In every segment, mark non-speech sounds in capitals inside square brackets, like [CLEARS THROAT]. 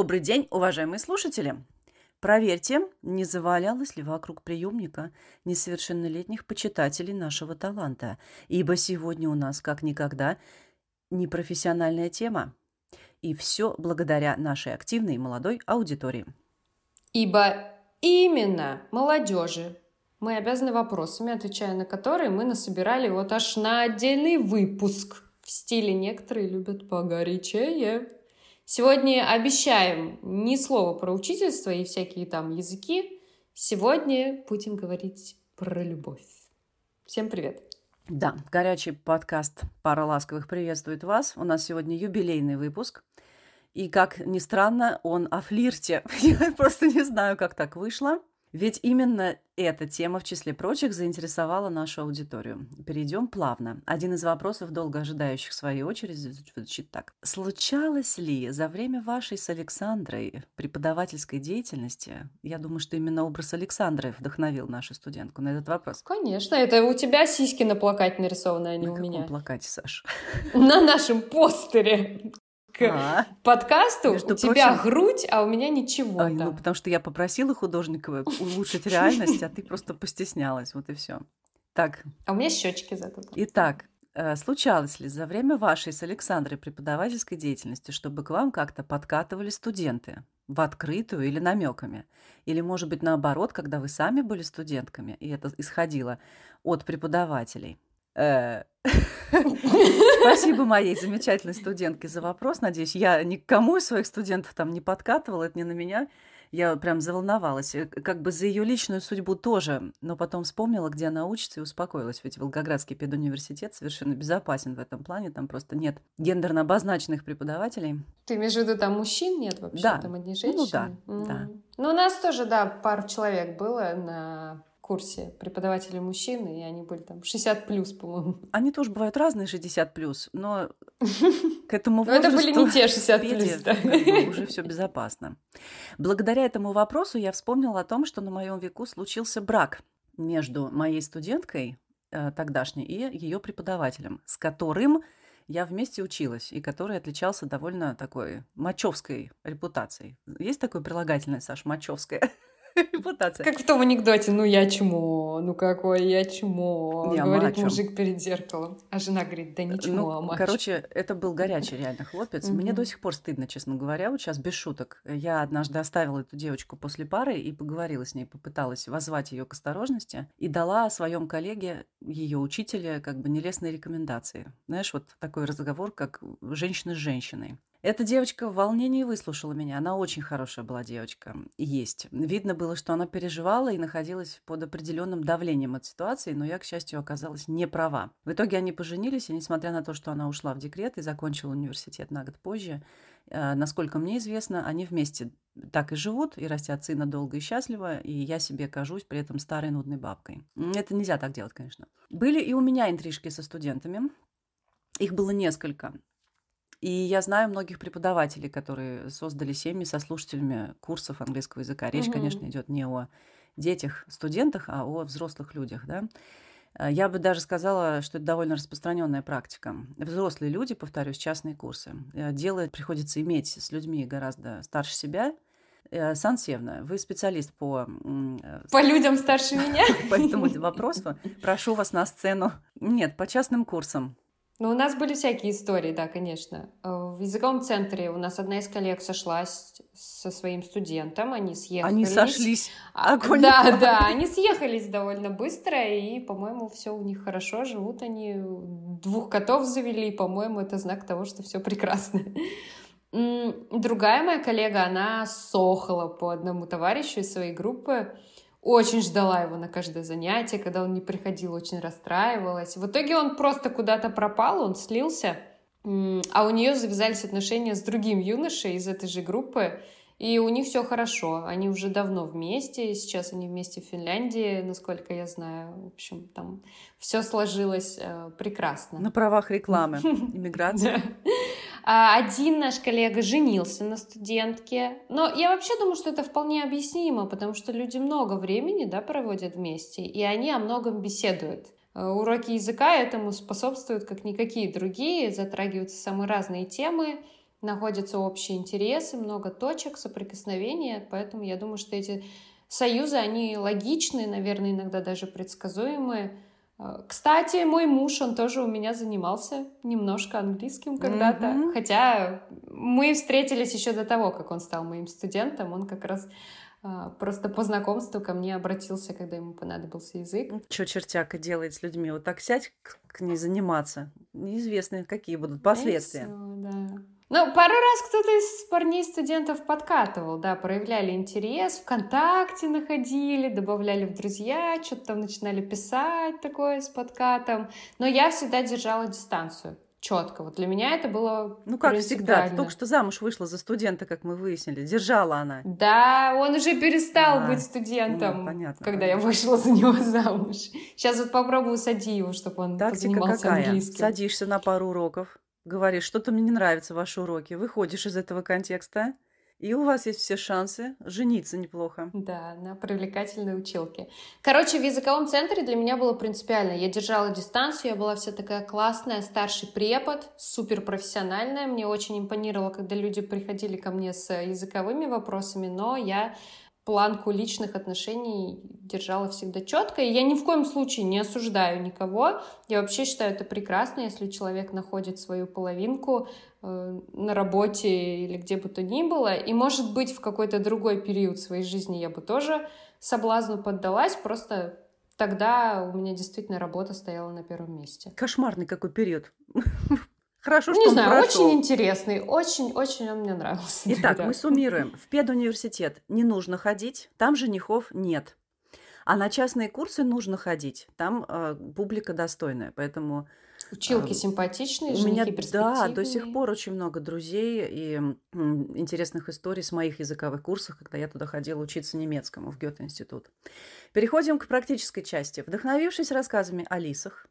Добрый день, уважаемые слушатели! Проверьте, не завалялось ли вокруг приемника несовершеннолетних почитателей нашего таланта, ибо сегодня у нас, как никогда, непрофессиональная тема. И все благодаря нашей активной молодой аудитории. Ибо именно молодежи мы обязаны вопросами, отвечая на которые мы насобирали вот аж на отдельный выпуск в стиле «некоторые любят погорячее». Сегодня обещаем ни слова про учительство и всякие там языки. Сегодня будем говорить про любовь. Всем привет! Да, горячий подкаст «Пара ласковых» приветствует вас. У нас сегодня юбилейный выпуск. И, как ни странно, он о флирте. [LAUGHS] Я просто не знаю, как так вышло. Ведь именно эта тема, в числе прочих, заинтересовала нашу аудиторию. Перейдем плавно. Один из вопросов, долго ожидающих своей очереди, звучит так. Случалось ли за время вашей с Александрой преподавательской деятельности, я думаю, что именно образ Александры вдохновил нашу студентку на этот вопрос? Конечно, это у тебя сиськи на плакате нарисованы, а не на у меня. На плакате, Саша? На нашем постере а, подкасту. У тебя прочим... грудь, а у меня ничего. А, ну, потому что я попросила художника улучшить реальность, а ты просто постеснялась. Вот и все. Так. А у меня щечки зато. Итак, э, случалось ли за время вашей с Александрой преподавательской деятельности, чтобы к вам как-то подкатывали студенты? В открытую или намеками? Или, может быть, наоборот, когда вы сами были студентками, и это исходило от преподавателей? Э, [LAUGHS] Спасибо моей замечательной студентке за вопрос. Надеюсь, я никому из своих студентов там не подкатывала, это не на меня. Я прям заволновалась. Э, как бы за ее личную судьбу тоже. Но потом вспомнила, где она учится, и успокоилась. Ведь Волгоградский педуниверситет совершенно безопасен в этом плане. Там просто нет гендерно обозначенных преподавателей. Ты имеешь в виду, там мужчин нет вообще? Да. Там одни женщины? Ну да, mm. да. Ну, у нас тоже, да, пару человек было на курсе преподаватели мужчины, и они были там 60 плюс, по-моему. [LAUGHS] Они тоже бывают разные 60 плюс, но [LAUGHS] к этому возрасту... это были не те 60 плюс, Уже все безопасно. Благодаря этому вопросу я вспомнила о том, что на моем веку случился брак между моей студенткой э, тогдашней и ее преподавателем, с которым я вместе училась, и который отличался довольно такой мачевской репутацией. Есть такое прилагательное, Саш, мачевская? [LAUGHS] [LAUGHS] Репутация. Как в том анекдоте, ну я чмо, ну какой я чмо, не, говорит мачо. мужик перед зеркалом. А жена говорит, да ничего, ну, а мачо. Короче, это был горячий реально хлопец. Мне до сих пор стыдно, честно говоря, вот сейчас без шуток. Я однажды оставила эту девочку после пары и поговорила с ней, попыталась воззвать ее к осторожности и дала своем коллеге, ее учителя, как бы нелестные рекомендации. Знаешь, вот такой разговор, как женщина с женщиной. Эта девочка в волнении выслушала меня. Она очень хорошая была девочка. Есть. Видно было, что она переживала и находилась под определенным давлением от ситуации, но я, к счастью, оказалась не права. В итоге они поженились, и несмотря на то, что она ушла в декрет и закончила университет на год позже, э, насколько мне известно, они вместе так и живут, и растят сына долго и счастливо, и я себе кажусь при этом старой нудной бабкой. Это нельзя так делать, конечно. Были и у меня интрижки со студентами. Их было несколько. И я знаю многих преподавателей, которые создали семьи со слушателями курсов английского языка. Речь, угу. конечно, идет не о детях, студентах, а о взрослых людях, да. А, я бы даже сказала, что это довольно распространенная практика. Взрослые люди, повторюсь, частные курсы. Э, делать приходится иметь с людьми гораздо старше себя. Э, Сан Севна, вы специалист по... Э, по людям старше меня? [LAUGHS] По этому вопросу. Прошу вас на сцену. Нет, по частным курсам. Ну, у нас были всякие истории, да, конечно. Э, в языковом центре у нас одна из коллег сошлась со своим студентом, они съехались. Они сошлись. А, да, да, они съехались довольно быстро, и, по-моему, все у них хорошо, живут они, двух котов завели, и, по-моему, это знак того, что все прекрасно. Другая моя коллега, она сохла по одному товарищу из своей группы, очень ждала его на каждое занятие, когда он не приходил, очень расстраивалась. В итоге он просто куда-то пропал, он слился, а у нее завязались отношения с другим юношей из этой же группы, и у них все хорошо. Они уже давно вместе, сейчас они вместе в Финляндии, насколько я знаю. В общем, там все сложилось э, прекрасно. На правах рекламы, [LAUGHS] иммиграция. А, один наш коллега женился на студентке. Но я вообще думаю, что это вполне объяснимо, потому что люди много времени да, проводят вместе, и они о многом беседуют. Э, уроки языка этому способствуют, как никакие другие, затрагиваются самые разные темы. находятся общие интересы, много точек соприкосновения, поэтому я думаю, что эти союзы, они логичные, наверное, иногда даже предсказуемые. А, кстати, мой муж, он тоже у меня занимался немножко английским когда-то, mm-hmm. хотя мы встретились еще до того, как он стал моим студентом, он как раз а, просто по знакомству ко мне обратился, когда ему понадобился язык. Что чертяка делает с людьми? Вот так сядь к ней заниматься. Неизвестно, какие будут последствия. Все, да. Ну, пару раз кто-то из парней-студентов подкатывал, да, проявляли интерес, ВКонтакте находили, добавляли в друзья, что-то там начинали писать такое с подкатом. Но я всегда держала дистанцию четко. Вот для меня это было Ну, как всегда, ты только что замуж вышла за студента, как мы выяснили. Держала она. Да, он уже перестал а, быть студентом, ну, понятно, когда понятно. я вышла за него замуж. Сейчас вот попробую сади его, чтобы он Тактика позанимался какая? английским. Садишься на пару уроков, говоришь, что-то мне не нравится ваши уроки, выходишь из этого контекста, и у вас есть все шансы жениться неплохо. Да, на привлекательной училке. Короче, в языковом центре для меня было принципиально. Я держала дистанцию, я была вся такая классная, старший препод, супер профессиональная. Мне очень импонировало, когда люди приходили ко мне с языковыми вопросами, но я планку личных отношений держала всегда четко. И я ни в коем случае не осуждаю никого. Я вообще считаю это прекрасно, если человек находит свою половинку э, на работе или где бы то ни было. И, может быть, в какой-то другой период своей жизни я бы тоже соблазну поддалась, просто тогда у меня действительно работа стояла на первом месте. Кошмарный какой период. [LAUGHS] Хорошо, что Не знаю, прошел. очень интересный, очень-очень он мне нравился. Итак, тогда. мы суммируем. В педуниверситет не нужно ходить, там женихов нет. А на частные курсы нужно ходить, там э, публика достойная, поэтому... Училки э, симпатичные, у меня, Да, до сих пор очень много друзей и э, интересных историй с моих языковых курсов, когда я туда ходила учиться немецкому в Гёте-институт. Переходим к практической части. Вдохновившись рассказами о лисах,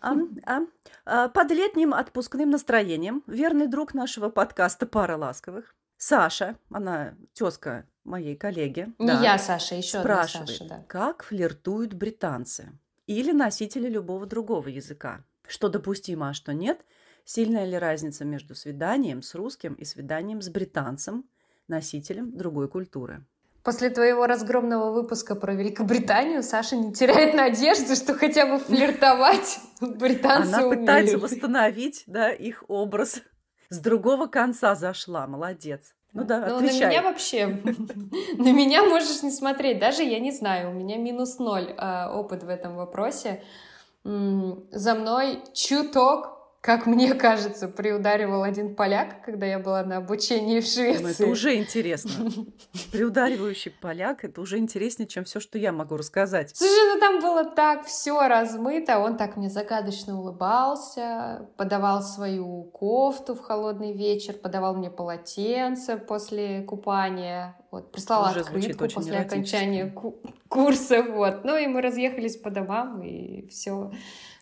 а, а, а, под летним отпускным настроением верный друг нашего подкаста «Пара ласковых» Саша, она тезка моей коллеги. Не да, я, Саша, еще спрашивает, одна Саша, да. как флиртуют британцы или носители любого другого языка. Что допустимо, а что нет? Сильная ли разница между свиданием с русским и свиданием с британцем, носителем другой культуры? После твоего разгромного выпуска про Великобританию Саша не теряет надежды, что хотя бы флиртовать [LAUGHS] британцы Она пытается восстановить да, их образ. С другого конца зашла, молодец. Ну да, ну, на меня вообще, [LAUGHS] на меня можешь не смотреть, даже я не знаю, у меня минус ноль а, опыт в этом вопросе. За мной чуток как мне кажется, приударивал один поляк, когда я была на обучении в Швеции. Ну, это уже интересно. Приударивающий поляк это уже интереснее, чем все, что я могу рассказать. Слушай, ну там было так все размыто. Он так мне загадочно улыбался, подавал свою кофту в холодный вечер, подавал мне полотенце после купания. Вот, прислал уже открытку после окончания курса. Вот. Ну и мы разъехались по домам, и все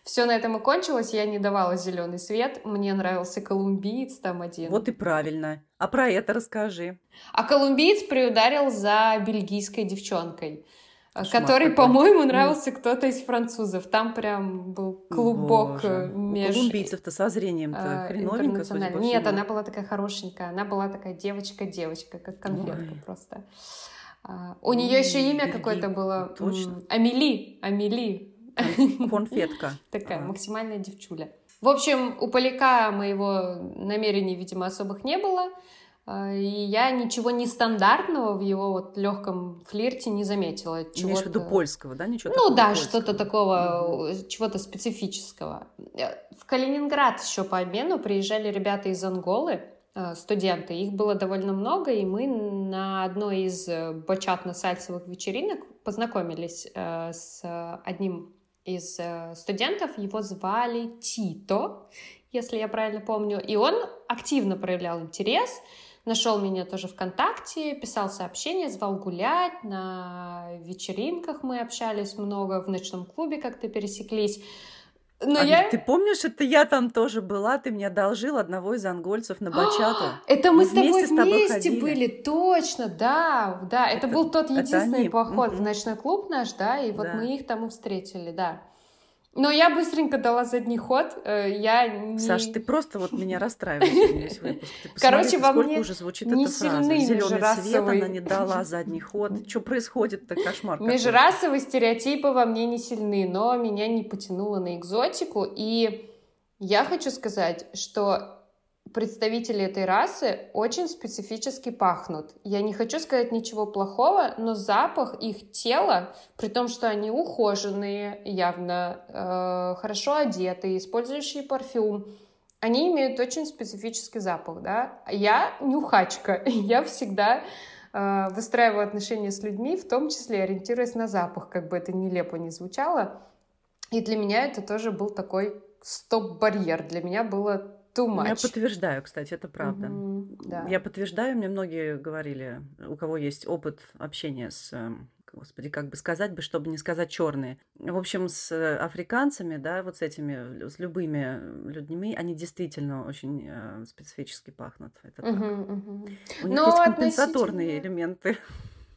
все на этом и кончилось, я не давала зеленый свет. Мне нравился колумбиец там один. Вот и правильно. А про это расскажи. А колумбиец приударил за бельгийской девчонкой. Кошмар который, по-моему, нравился кто-то из французов. Там прям был клубок Боже. между... Колумбийцев-то со зрением-то э, хреновенько, судя по Нет, она была такая хорошенькая. Она была такая девочка-девочка, как конфетка Ой. просто. А, у нее еще имя какое-то было. Точно. Амели. Амели. [LAUGHS] Конфетка. Такая максимальная девчуля. В общем, у Поляка моего намерений, видимо, особых не было. А, и я ничего нестандартного в его вот легком флирте не заметила. Имеешь в виду польского, да? Ничего ну да, что-то такого, mm-hmm. чего-то специфического. Э, в Калининград еще по обмену приезжали ребята из Анголы, э, студенты. Их было довольно много, и мы на одной из бачатно-сальсовых вечеринок познакомились с одним из э, студентов, его звали Тито, если я правильно помню, и он активно проявлял интерес, нашел меня тоже ВКонтакте, писал сообщения, звал гулять, на вечеринках мы общались много, в ночном клубе как-то пересеклись. Но а я... Ты помнишь, это я там тоже была, ты мне одолжил одного из ангольцев на бачату. [GASPS] это мы, мы с тобой вместе, с тобой вместе были, точно, да, да. Это, это был тот единственный поход в ночной клуб наш, да, и вот да. мы их там и встретили, да. Но я быстренько дала задний ход. Э, я не... Саш, ты просто вот меня расстраиваешь весь выпуск. Ты Короче, во мне уже звучит не эта фраза. Зеленый свет, межрасовые- она не дала задний ход. Что происходит-то? Кошмар. Межрасовые стереотипы во мне не сильны, но меня не потянуло на экзотику. И я хочу сказать, что представители этой расы очень специфически пахнут. Я не хочу сказать ничего плохого, но запах их тела, при том, что они ухоженные, явно э, хорошо одетые, использующие парфюм, они имеют очень специфический запах, да. Я нюхачка, [LAUGHS] я всегда э, выстраиваю отношения с людьми, в том числе ориентируясь на запах, как бы это нелепо не звучало. И для меня это тоже был такой стоп-барьер. Для меня было too much. Я подтверждаю, кстати, это правда. Мгм, да. Я подтверждаю, мне многие говорили, у кого есть опыт общения с, эм, господи, как бы сказать бы, чтобы не сказать черные. В общем, с э, африканцами, да, вот с этими, с любыми людьми, они действительно очень э, специфически пахнут. Это так. Мгм, мгм. У них Но есть компенсаторные относительно- элементы.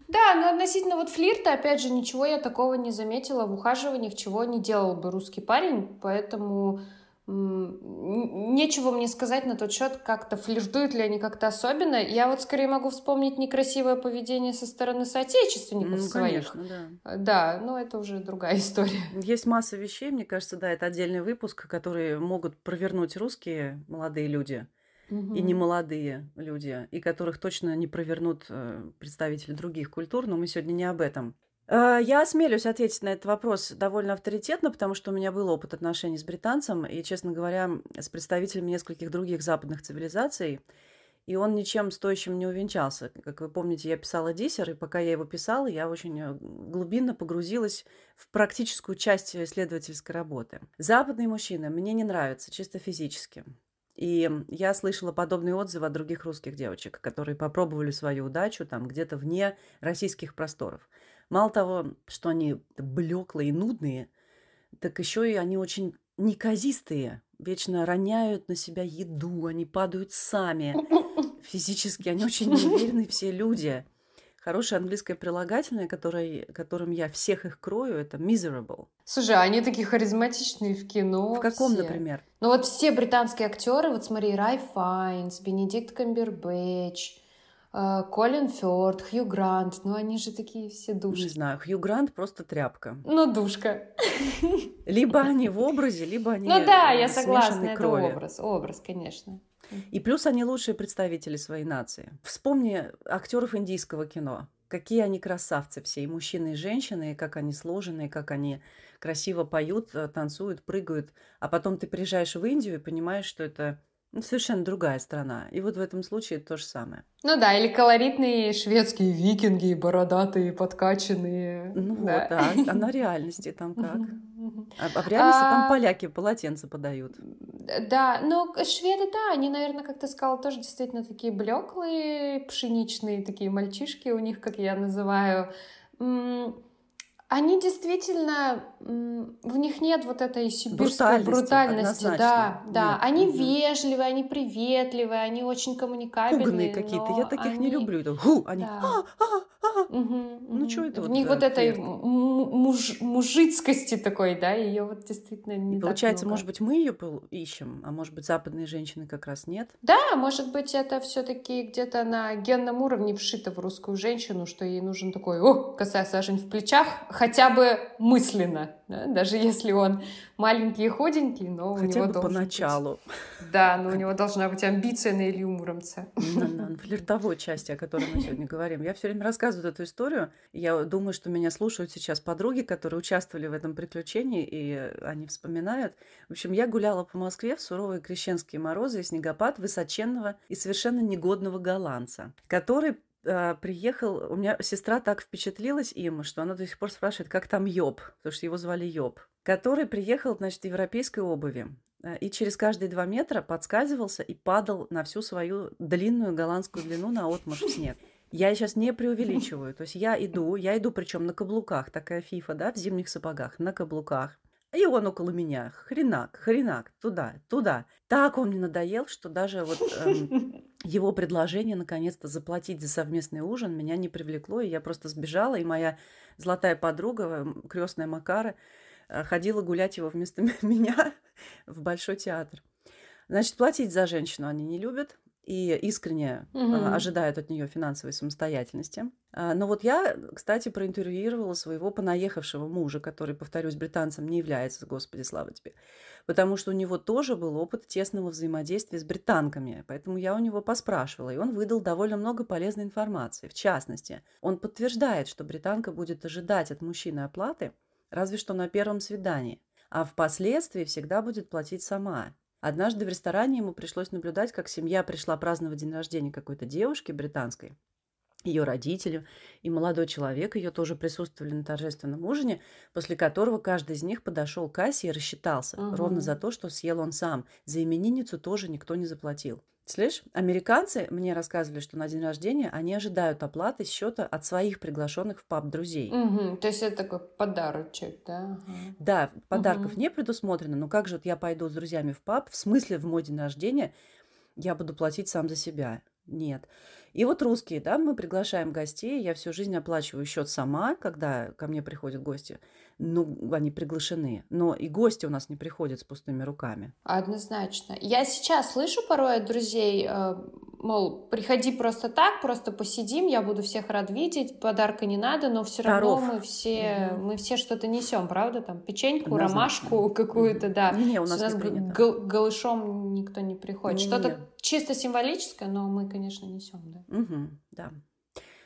Да, но относительно вот флирта, опять же, ничего я такого не заметила в ухаживаниях, чего не делал бы русский парень, поэтому нечего мне сказать на тот счет, как-то флиртуют ли они как-то особенно. Я вот скорее могу вспомнить некрасивое поведение со стороны соотечественников Ну, своих. конечно, да. Да, но это уже другая [LAUGHS] история. Есть масса вещей, мне кажется, да, это отдельный выпуск, которые могут провернуть русские молодые люди и Мгм. не молодые люди, и которых точно не провернут э, представители других культур, но мы сегодня не об этом. Э, Я осмелюсь ответить на этот вопрос довольно авторитетно, потому что у меня был опыт отношений с британцем и, честно говоря, с представителями нескольких других западных цивилизаций, и он ничем стоящим не увенчался. Как вы помните, я писала диссер, и пока я его писала, я очень э, глубинно погрузилась в практическую часть исследовательской работы. Западные мужчины мне не нравятся чисто физически. И я слышала подобные отзывы от других русских девочек, которые попробовали свою удачу там где-то вне российских просторов. Мало того, что они блеклые и нудные, так еще и они очень неказистые, вечно роняют на себя еду, они падают сами физически, они очень неуверенные все люди. Хорошее английское прилагательное, которое, которым я всех их крою, это miserable. Слушай, а они такие харизматичные в кино. В каком, все. например? Ну вот все британские актеры, вот смотри, Рай Файнс, Бенедикт Камбербэтч, Колин Фёрд, Хью Грант, ну они же такие все Не души. знаю, Хью Грант просто тряпка. Ну, душка. [LAUGHS] Либо они в образе, либо они Ну да, я э, согласна, это крови. образ, образ, конечно. И плюс они лучшие представители своей нации. Вспомни актеров индийского кино. Какие они красавцы все, и мужчины, и женщины, и как они сложены, и как они красиво поют, э, танцуют, прыгают. А потом ты приезжаешь в Индию и понимаешь, что это совершенно другая страна. И вот в этом случае то же самое. Ну да, или колоритные шведские викинги, бородатые, подкачанные. Ну да. вот, да. А на [LAUGHS] реальности там как? А, а в реальности там А, поляки полотенца подают. Да, но шведы, да, они, наверное, как ты сказала, тоже действительно такие блеклые, пшеничные такие мальчишки у них, как я называю. Они действительно, в них нет вот этой сибирской Брутальности, брутальности, да, да. Нет. Они Мгм. вежливые, они приветливые, они очень коммуникабельные. Пуганые какие-то. Я таких не они- люблю. Это ху, они Да. «А, а, а». Мгм, Ну, мгм. это В вот них вот этой муж- мужицкости такой, да, ее вот действительно не получается, много. может быть, мы ее ищем, а может быть, западные женщины как раз нет. Да, может быть, это все-таки где-то на генном уровне вшито в русскую женщину, что ей нужен такой, о, косая сажень в плечах, хотя бы мысленно, да, даже если он маленький и худенький, но у Хотя него бы должен поначалу. быть... Да, но у него должна быть амбиция на Илью Муромца. На, на флиртовой части, о которой мы сегодня говорим. Я все время рассказываю эту историю. Я думаю, что меня слушают сейчас подруги, которые участвовали в этом приключении, и они вспоминают. В общем, я гуляла по Москве в суровые крещенские морозы и снегопад высоченного и совершенно негодного голландца, который э, приехал, у меня сестра так впечатлилась им, что она до сих пор спрашивает, как там Йоб, потому что его звали Йоб, который приехал, значит, в европейской обуви э, и через каждые два метра подскальзывался и падал на всю свою длинную голландскую длину на отмаш в снег. Я сейчас не преувеличиваю. То есть я иду, я иду причем на каблуках, такая фифа, да, в зимних сапогах, на каблуках. И он около меня, хренак, хренак, туда, туда. Так он мне надоел, что даже вот эм, [LAUGHS] его предложение наконец-то заплатить за совместный ужин меня не привлекло, и я просто сбежала, и моя золотая подруга, крестная Макара, а, ходила гулять его вместо [LAUGHS] меня в Большой театр. Значит, платить за женщину они не любят и искренне угу. ожидают от нее финансовой самостоятельности. А, но вот я, кстати, проинтервьюировала своего понаехавшего мужа, который, повторюсь, британцем не является, господи, слава тебе, потому что у него тоже был опыт тесного взаимодействия с британками, поэтому я у него поспрашивала, и он выдал довольно много полезной информации. В частности, он подтверждает, что британка будет ожидать от мужчины оплаты, разве что на первом свидании, а впоследствии всегда будет платить сама. Однажды в ресторане ему пришлось наблюдать, как семья пришла праздновать день рождения какой-то девушки британской, ее родителю и молодой человек ее тоже присутствовали на торжественном ужине, после которого каждый из них подошел к кассе и рассчитался, угу. ровно за то, что съел он сам. За именинницу тоже никто не заплатил. Слышь, американцы мне рассказывали, что на день рождения они ожидают оплаты счета от своих приглашенных в паб друзей. Угу, то есть это такой подарочек, да? Да, подарков угу. не предусмотрено, но как же вот я пойду с друзьями в паб, в смысле в мой день рождения я буду платить сам за себя? Нет. И вот русские, да, мы приглашаем гостей, я всю жизнь оплачиваю счет сама, когда ко мне приходят гости. Ну, они приглашены. Но и гости у нас не приходят с пустыми руками. Однозначно. Я сейчас слышу порой от друзей, э, мол, приходи просто так, просто посидим, я буду всех рад видеть, подарка не надо, но все равно мы все, угу. мы все что-то несем, правда? Там печеньку, Однозначно. ромашку какую-то, да. Не, у нас, у нас не гол- голышом никто не приходит. Не, что-то чисто символическое, но мы, конечно, несем, да. Угу, да.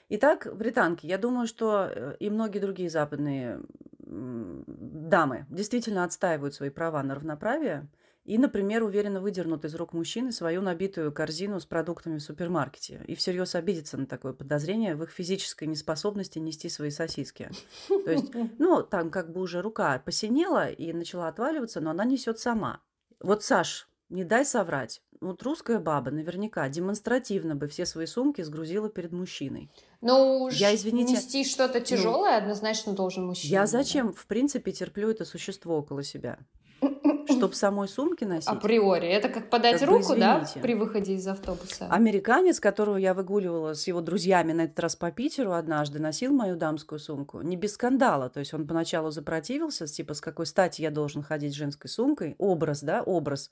Итак, британки, я думаю, что э, и многие другие западные дамы действительно отстаивают свои права на равноправие и, например, уверенно выдернут из рук мужчины свою набитую корзину с продуктами в супермаркете и всерьез обидятся на такое подозрение в их физической неспособности нести свои сосиски. То есть, [LAUGHS] ну, там как бы уже рука посинела и начала отваливаться, но она несет сама. Вот, Саш, не дай соврать. Вот русская баба наверняка демонстративно бы все свои сумки сгрузила перед мужчиной. Ну, я, извините, нести что-то тяжелое ну, однозначно должен мужчина. Я зачем, да? в принципе, терплю это существо около себя? [CLEARS THROAT] Чтоб самой сумки носить. Априори. Это как подать как руку, да, при выходе из автобуса. Американец, которого я выгуливала с его друзьями на этот раз по Питеру однажды, носил мою дамскую сумку. Не без скандала. То есть он поначалу запротивился, типа, с какой стати я должен ходить с женской сумкой. Образ, да, образ.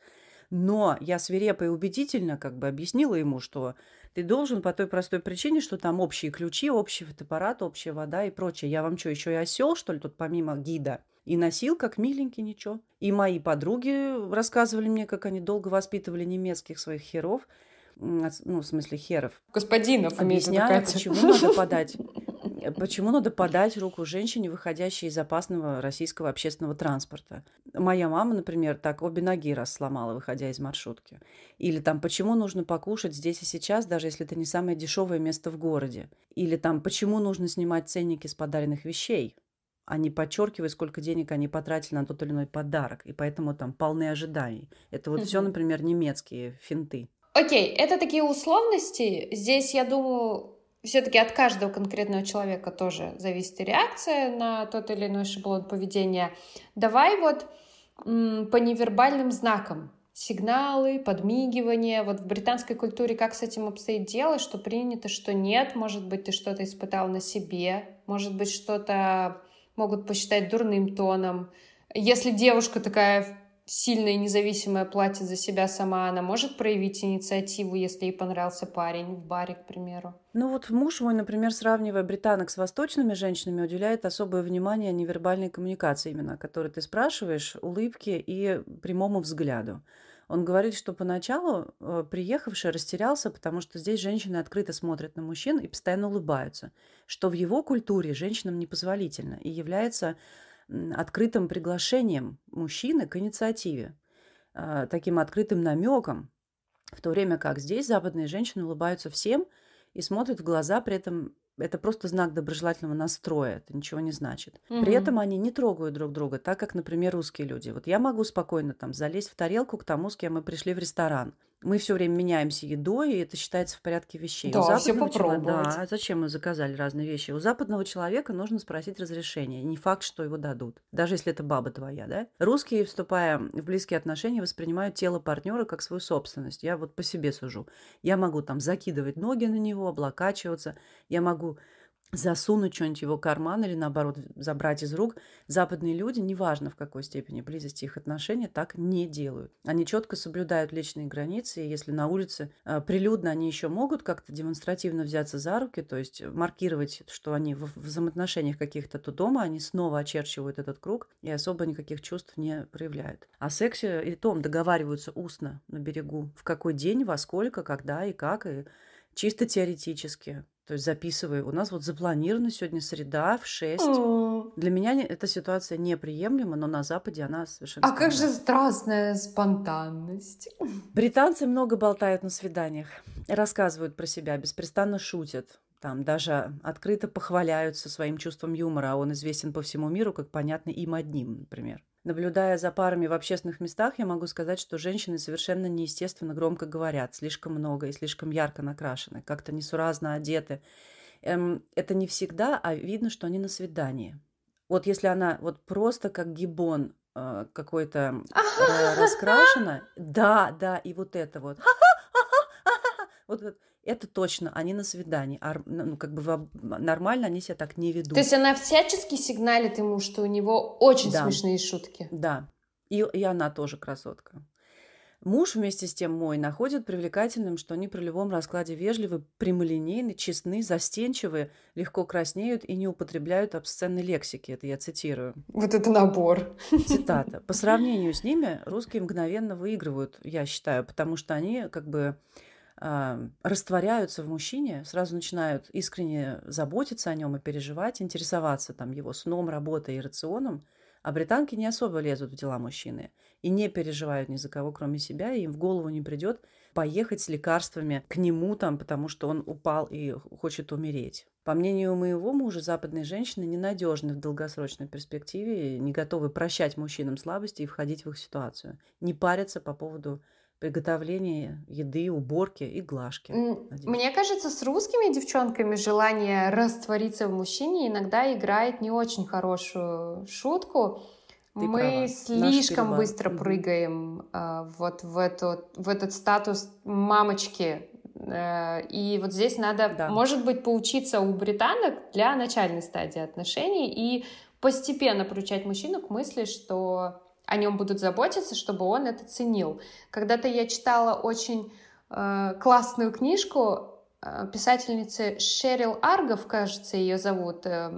Но я свирепо и убедительно как бы объяснила ему, что ты должен по той простой причине, что там общие ключи, общий фотоаппарат, общая вода и прочее. Я вам что, еще и осел, что ли, тут помимо гида? И носил как миленький, ничего. И мои подруги рассказывали мне, как они долго воспитывали немецких своих херов, ну, в смысле херов. Господинов, Объясняя, почему надо подать [LAUGHS] почему надо подать руку женщине, выходящей из опасного российского общественного транспорта? Моя мама, например, так обе ноги раз сломала, выходя из маршрутки. Или там, почему нужно покушать здесь и сейчас, даже если это не самое дешевое место в городе? Или там, почему нужно снимать ценники с подаренных вещей? а не подчеркивая, сколько денег они потратили на тот или иной подарок. И поэтому там полны ожиданий. Это вот все, например, немецкие финты. Окей, okay, это такие условности. Здесь, я думаю, все-таки от каждого конкретного человека тоже зависит реакция на тот или иной шаблон поведения. Давай вот по невербальным знакам сигналы, подмигивания. Вот в британской культуре как с этим обстоит дело, что принято, что нет. Может быть, ты что-то испытал на себе, может быть, что-то могут посчитать дурным тоном. Если девушка такая сильное и независимое платье за себя сама, она может проявить инициативу, если ей понравился парень в баре, к примеру? Ну вот муж мой, например, сравнивая британок с восточными женщинами, уделяет особое внимание невербальной коммуникации именно, о которой ты спрашиваешь, улыбке и прямому взгляду. Он говорит, что поначалу э, приехавший растерялся, потому что здесь женщины открыто смотрят на мужчин и постоянно улыбаются, что в его культуре женщинам непозволительно и является открытым приглашением мужчины к инициативе, а, таким открытым намеком, в то время как здесь западные женщины улыбаются всем и смотрят в глаза, при этом это просто знак доброжелательного настроя, это ничего не значит. Угу. При этом они не трогают друг друга, так как, например, русские люди. Вот я могу спокойно там залезть в тарелку к тому, с кем мы пришли в ресторан мы все время меняемся едой, и это считается в порядке вещей. Да, У все попробовать. Да, а зачем мы заказали разные вещи? У западного человека нужно спросить разрешение. Не факт, что его дадут. Даже если это баба твоя, да? Русские, вступая в близкие отношения, воспринимают тело партнера как свою собственность. Я вот по себе сужу. Я могу там закидывать ноги на него, облокачиваться. Я могу засунуть что-нибудь в его карман или, наоборот, забрать из рук. Западные люди, неважно в какой степени близости их отношения, так не делают. Они четко соблюдают личные границы, и если на улице э, прилюдно они еще могут как-то демонстративно взяться за руки, то есть маркировать, что они в, в взаимоотношениях каких-то, то дома они снова очерчивают этот круг и особо никаких чувств не проявляют. О сексе и том договариваются устно на берегу, в какой день, во сколько, когда и как, и чисто теоретически. То есть записываю. У нас вот запланировано сегодня среда в 6. Для меня эта ситуация неприемлема, но на Западе она совершенно... А как же страстная спонтанность? [LAUGHS] Британцы много болтают на свиданиях, рассказывают про себя, беспрестанно шутят. Там даже открыто похваляются своим чувством юмора, а он известен по всему миру как понятный им одним, например. Наблюдая за парами в общественных местах, я могу сказать, что женщины совершенно неестественно громко говорят, слишком много и слишком ярко накрашены, как-то несуразно одеты. Эм, это не всегда, а видно, что они на свидании. Вот если она вот просто как гибон э, какой-то [LAUGHS] э, раскрашена, да, да, и вот это вот, [LAUGHS] вот, вот это точно, они на свидании. А, ну, как бы нормально они себя так не ведут. То есть она всячески сигналит ему, что у него очень да. смешные шутки. Да. И, и она тоже красотка. Муж вместе с тем мой находит привлекательным, что они при любом раскладе вежливы, прямолинейны, честны, застенчивы, легко краснеют и не употребляют обсценной лексики. Это я цитирую. Вот это набор. Цитата. По сравнению с ними русские мгновенно выигрывают, я считаю, потому что они как бы э, растворяются в мужчине, сразу начинают искренне заботиться о нем и переживать, интересоваться там его сном, работой и рационом, а британки не особо лезут в дела мужчины и не переживают ни за кого, кроме себя, и им в голову не придет поехать с лекарствами к нему там, потому что он упал и хочет умереть. По мнению моего мужа, западные женщины ненадежны в долгосрочной перспективе, не готовы прощать мужчинам слабости и входить в их ситуацию, не парятся по поводу приготовление еды, уборки и глажки. Мне кажется, с русскими девчонками желание раствориться в мужчине иногда играет не очень хорошую шутку. Ты Мы права. слишком быстро прыгаем э, вот в, эту, в этот статус мамочки. Э, и вот здесь надо, да. может быть, поучиться у британок для начальной стадии отношений и постепенно приучать мужчину к мысли, что о нем будут заботиться, чтобы он это ценил. Когда-то я читала очень э, классную книжку э, писательницы Шерил Аргов, кажется, ее зовут, э,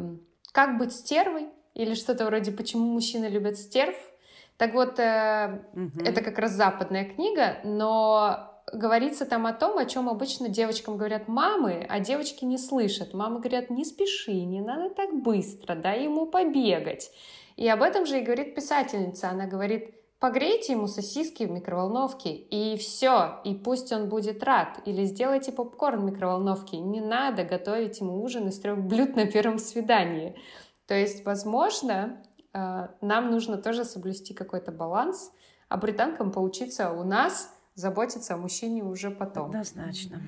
«Как быть стервой» или что-то вроде «Почему мужчины любят стерв». Так вот, э, угу. это как раз западная книга, но говорится там о том, о чем обычно девочкам говорят мамы, а девочки не слышат. Мамы говорят, не спеши, не надо так быстро, дай ему побегать. И об этом же и говорит писательница. Она говорит, погрейте ему сосиски в микроволновке, и все, и пусть он будет рад. Или сделайте попкорн в микроволновке. Не надо готовить ему ужин из трех блюд на первом свидании. То есть, возможно, э, нам нужно тоже соблюсти какой-то баланс, а британкам поучиться у нас заботиться о мужчине уже потом. Однозначно.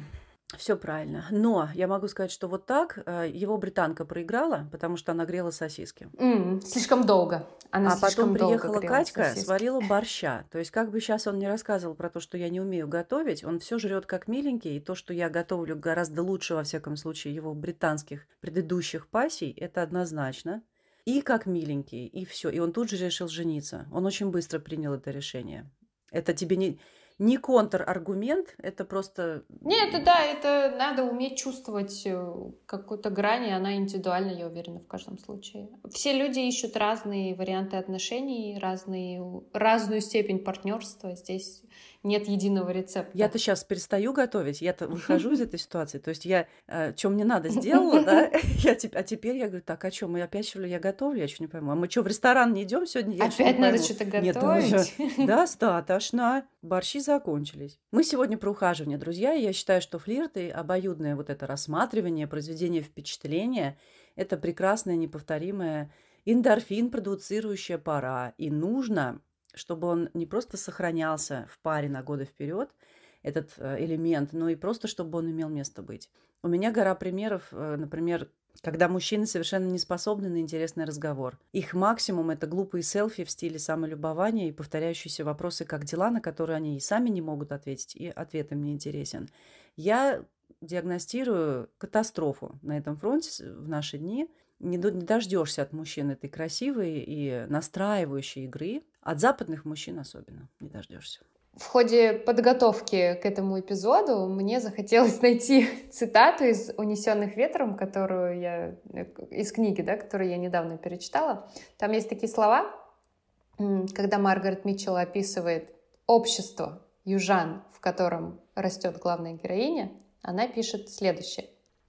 Все правильно. Но я могу сказать, что вот так э, его британка проиграла, потому что она грела сосиски. Mm, слишком долго. Она а потом приехала Катька, сосиски. сварила борща. То есть, как бы сейчас он не рассказывал про то, что я не умею готовить, он все жрет как миленький, и то, что я готовлю гораздо лучше, во всяком случае, его британских предыдущих пассий, это однозначно. И как миленький, и все. И он тут же решил жениться. Он очень быстро принял это решение. Это тебе не не контраргумент, это просто... Нет, это да, это надо уметь чувствовать э, какую-то грань, и она индивидуальна, я уверена, в каждом случае. Все люди ищут разные варианты отношений, разные, разную степень партнерства. Здесь нет единого рецепта. Я-то сейчас перестаю готовить, я-то выхожу из этой ситуации. То есть я, э, что мне надо, сделала, да? [LAUGHS] [LAUGHS] Я, а теперь я говорю, так, а что, мы опять что ли я готовлю? Я что не пойму. А мы что, в ресторан не идем сегодня? Я опять надо что-то готовить? Нет, достаточно. [LAUGHS] Борщи закончились. Мы сегодня про ухаживание, друзья. Я считаю, что флирт и обоюдное вот это рассматривание, произведение впечатления – это прекрасная, неповторимая эндорфин продуцирующая пора. И нужно чтобы он не просто сохранялся в паре на годы вперед, этот э, элемент, но и просто, чтобы он имел место быть. У меня гора примеров, э, например, когда мужчины совершенно не способны на интересный разговор. Их максимум – это глупые селфи в стиле самолюбования и повторяющиеся вопросы «как дела?», на которые они и сами не могут ответить, и ответ им не интересен. Я диагностирую катастрофу на этом фронте в наши дни. Не, дождешься от мужчин этой красивой и настраивающей игры. От западных мужчин особенно не дождешься. В ходе подготовки к этому эпизоду мне захотелось [LAUGHS] найти цитату из «Унесенных ветром», которую я из книги, да, которую я недавно перечитала. Там есть такие слова, когда Маргарет Митчелл описывает общество южан, в котором растет главная героиня, она пишет следующее.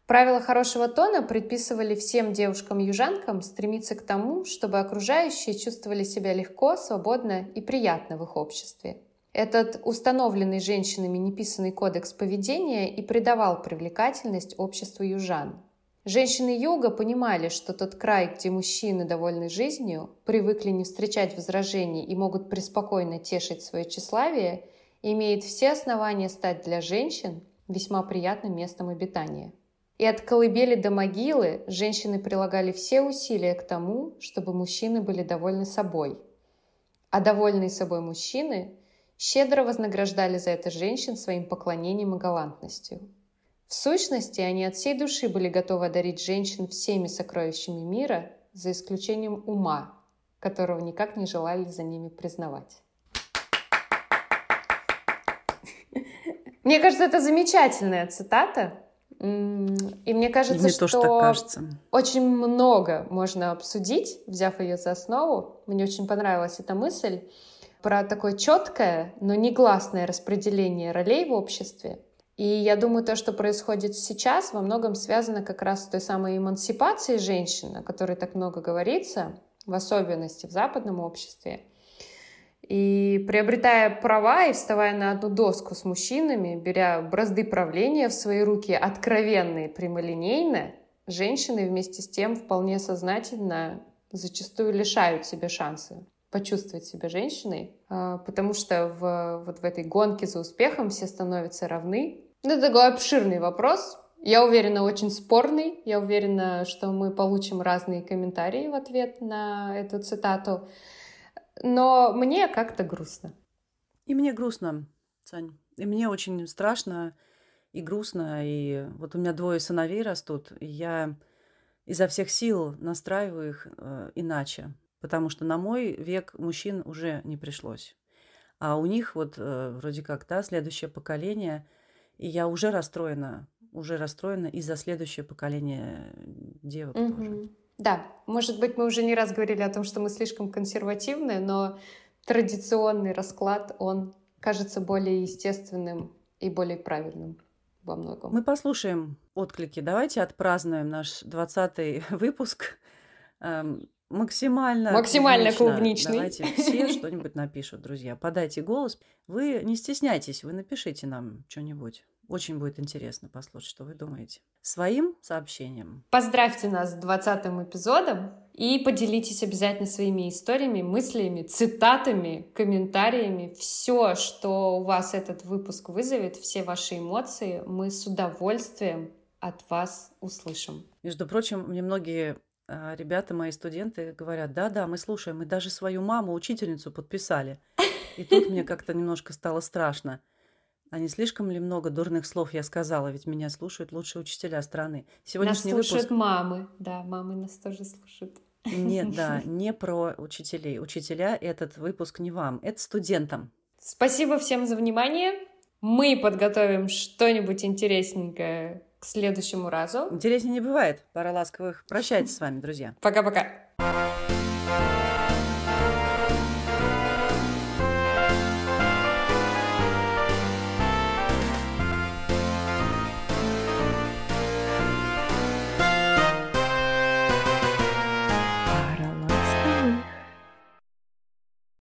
Правила хорошего тона предписывали всем девушкам-южанкам стремиться к тому, чтобы окружающие чувствовали себя легко, свободно и приятно в их обществе. Этот установленный женщинами неписанный кодекс поведения и придавал привлекательность обществу южан. Женщины юга понимали, что тот край, где мужчины довольны жизнью, привыкли не встречать возражений и могут преспокойно тешить свое тщеславие, имеет все основания стать для женщин весьма приятным местом обитания. И от колыбели до могилы женщины прилагали все усилия к тому, чтобы мужчины были довольны собой. А довольные собой мужчины щедро вознаграждали за это женщин своим поклонением и галантностью. В сущности, они от всей души были готовы одарить женщин всеми сокровищами мира, за исключением ума, которого никак не желали за ними признавать. Мне кажется, это замечательная цитата, и мне кажется, мне что так кажется. очень много можно обсудить, взяв ее за основу. Мне очень понравилась эта мысль про такое четкое, но негласное распределение ролей в обществе. И я думаю, то, что происходит сейчас, во многом связано как раз с той самой эмансипацией женщин, о которой так много говорится, в особенности в западном обществе. И приобретая права и вставая на одну доску с мужчинами, беря бразды правления в свои руки откровенно и прямолинейно, женщины вместе с тем вполне сознательно зачастую лишают себе шанса почувствовать себя женщиной, а, потому что в, вот в этой гонке за успехом все становятся равны. Это такой обширный вопрос, я уверена, очень спорный. Я уверена, что мы получим разные комментарии в ответ на эту цитату но мне как-то грустно. И мне грустно, Сань. И мне очень страшно и грустно. И вот у меня двое сыновей растут, и я изо всех сил настраиваю их э, иначе. Потому что на мой век мужчин уже не пришлось. А у них вот э, вроде как, да, следующее поколение. И я уже расстроена, уже расстроена из-за следующее поколение девок угу. тоже. Да, может быть, мы уже не раз говорили о том, что мы слишком консервативны, но традиционный расклад, он кажется более естественным и более правильным во многом. Мы послушаем отклики. Давайте отпразднуем наш 20 [LAUGHS] выпуск. Эм, максимально максимально клубничный. Давайте все что-нибудь напишут, друзья. Подайте голос. Вы не стесняйтесь, вы напишите нам что-нибудь. Очень будет интересно послушать, что вы думаете. Своим сообщением. Поздравьте нас с 20 эпизодом и поделитесь обязательно своими историями, мыслями, цитатами, комментариями. Все, что у вас этот выпуск вызовет, все ваши эмоции, мы с удовольствием от вас услышим. Между прочим, мне многие а, ребята, мои студенты говорят, да-да, мы слушаем, мы даже свою маму, учительницу подписали. И тут мне как-то немножко стало страшно. А не слишком ли много дурных слов я сказала? Ведь меня слушают лучшие учителя страны. Сегодняшний нас слушают выпуск... мамы. Да, мамы нас тоже слушают. Нет, да, [LAUGHS] не про учителей. Учителя этот выпуск не вам, это студентам. Спасибо всем за внимание. Мы подготовим что-нибудь интересненькое к следующему разу. Интереснее не бывает. Пара ласковых. Прощайтесь с вами, друзья. Пока-пока.